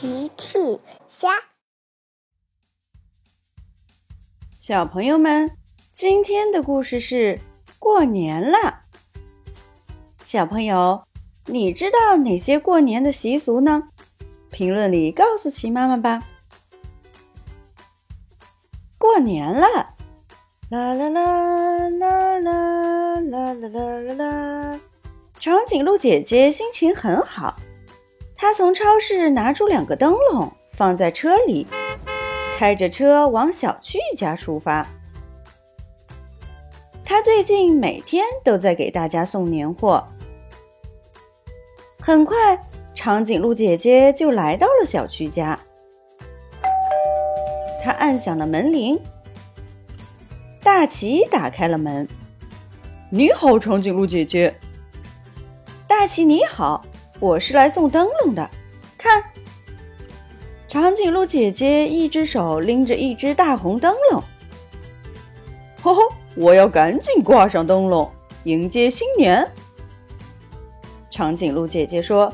奇趣虾，小朋友们，今天的故事是过年了。小朋友，你知道哪些过年的习俗呢？评论里告诉奇妈妈吧。过年了，啦啦啦啦啦啦啦啦啦！长颈鹿姐姐心情很好。他从超市拿出两个灯笼，放在车里，开着车往小趣家出发。他最近每天都在给大家送年货。很快，长颈鹿姐姐就来到了小区家。她按响了门铃，大奇打开了门。“你好，长颈鹿姐姐。”“大奇，你好。”我是来送灯笼的，看，长颈鹿姐姐一只手拎着一只大红灯笼，呵呵，我要赶紧挂上灯笼，迎接新年。长颈鹿姐姐说：“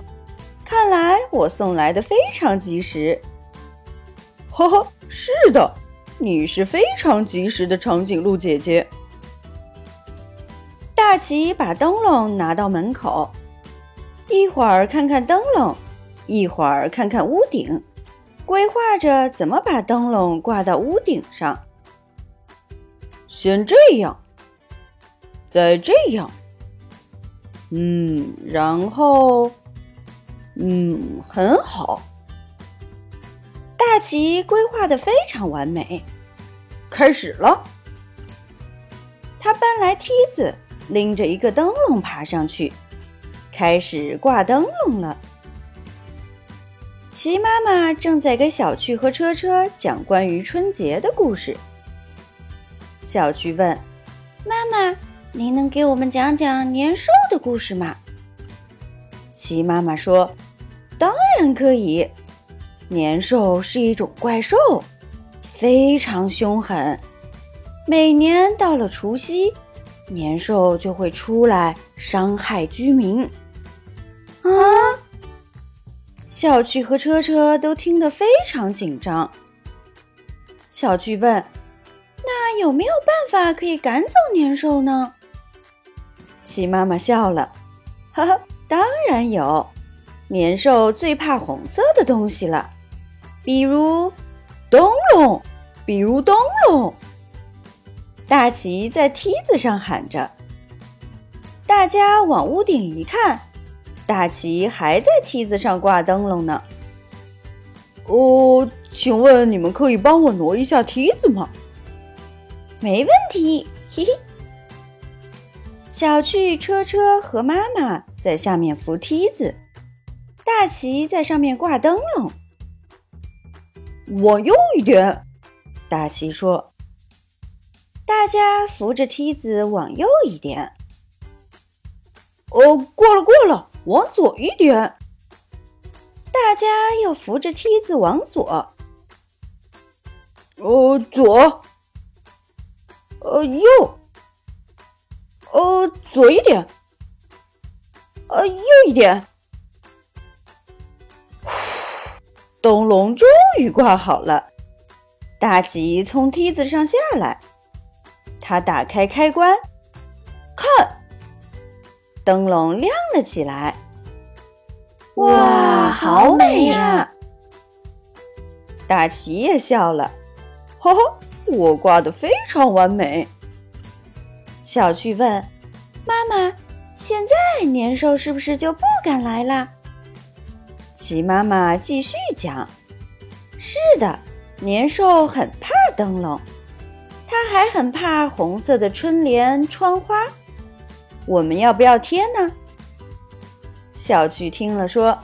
看来我送来的非常及时。”呵呵，是的，你是非常及时的长颈鹿姐姐。大奇把灯笼拿到门口。一会儿看看灯笼，一会儿看看屋顶，规划着怎么把灯笼挂到屋顶上。先这样，再这样，嗯，然后，嗯，很好。大奇规划的非常完美。开始了，他搬来梯子，拎着一个灯笼爬上去。开始挂灯笼了。齐妈妈正在给小趣和车车讲关于春节的故事。小趣问：“妈妈，您能给我们讲讲年兽的故事吗？”齐妈妈说：“当然可以。年兽是一种怪兽，非常凶狠。每年到了除夕，年兽就会出来伤害居民。”啊！小趣和车车都听得非常紧张。小趣问：“那有没有办法可以赶走年兽呢？”齐妈妈笑了：“呵呵，当然有。年兽最怕红色的东西了，比如灯笼，比如灯笼。”大奇在梯子上喊着，大家往屋顶一看。大奇还在梯子上挂灯笼呢。哦，请问你们可以帮我挪一下梯子吗？没问题，嘿嘿。小趣、车车和妈妈在下面扶梯子，大奇在上面挂灯笼。往右一点，大奇说。大家扶着梯子往右一点。哦，过了，过了。往左一点，大家要扶着梯子往左。哦，左，呃，右，呃，左一点，呃，右一点。灯笼终于挂好了，大吉从梯子上下来，他打开开关，看。灯笼亮了起来，哇，好美呀！大奇也笑了，哈哈，我挂的非常完美。小趣问妈妈：“现在年兽是不是就不敢来了？”奇妈妈继续讲：“是的，年兽很怕灯笼，它还很怕红色的春联、窗花。”我们要不要贴呢？小趣听了说：“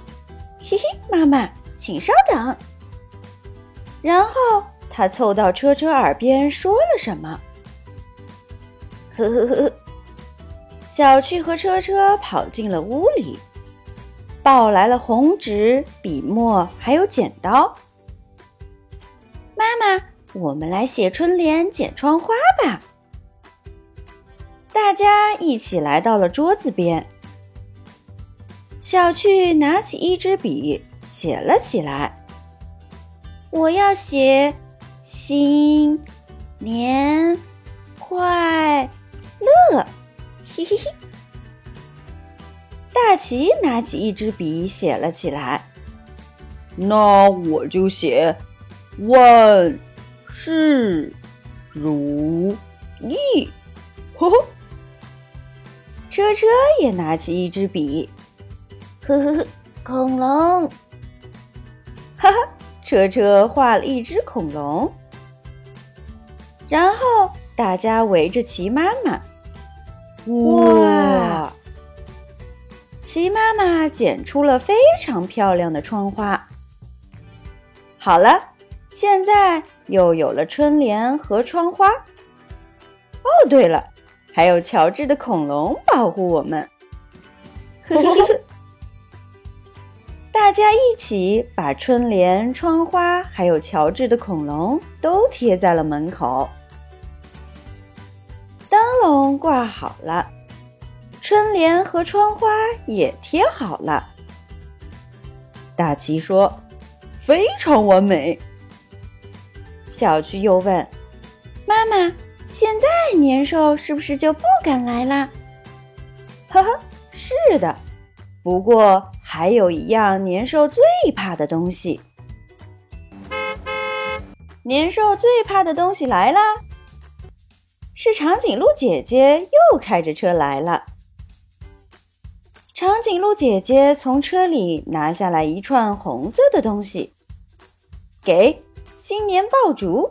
嘿嘿，妈妈，请稍等。”然后他凑到车车耳边说了什么。呵呵呵，小趣和车车跑进了屋里，抱来了红纸、笔墨还有剪刀。妈妈，我们来写春联、剪窗花吧。大家一起来到了桌子边。小趣拿起一支笔，写了起来。我要写新年快乐，嘿嘿嘿。大奇拿起一支笔写了起来。那我就写万事如意。呵呵。车车也拿起一支笔。呵呵呵，恐龙。哈哈，车车画了一只恐龙。然后大家围着齐妈妈。哇！齐妈妈剪出了非常漂亮的窗花。好了，现在又有了春联和窗花。哦，对了，还有乔治的恐龙保护我们。大家一起把春联、窗花还有乔治的恐龙都贴在了门口。灯笼挂好了，春联和窗花也贴好了。大奇说。非常完美。小趣又问：“妈妈，现在年兽是不是就不敢来啦？”“呵呵，是的。不过还有一样年兽最怕的东西。年兽最怕的东西来了，是长颈鹿姐姐又开着车来了。”长颈鹿姐姐从车里拿下来一串红色的东西，给新年爆竹。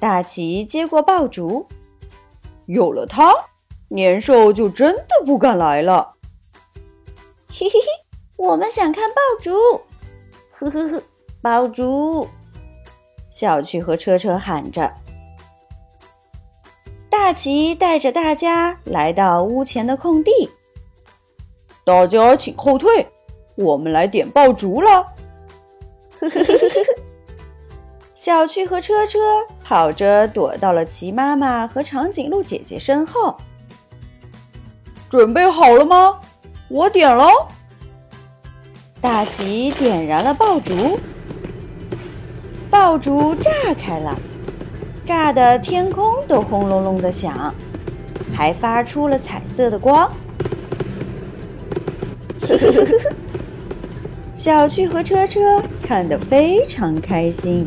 大奇接过爆竹，有了它，年兽就真的不敢来了。嘿嘿嘿，我们想看爆竹，呵呵呵，爆竹！小趣和车车喊着。大奇带着大家来到屋前的空地。大家请后退，我们来点爆竹了。呵呵呵呵呵。小趣和车车跑着躲到了齐妈妈和长颈鹿姐姐身后。准备好了吗？我点喽。大奇点燃了爆竹，爆竹炸开了，炸得天空都轰隆隆的响，还发出了彩色的光。小趣和车车看得非常开心。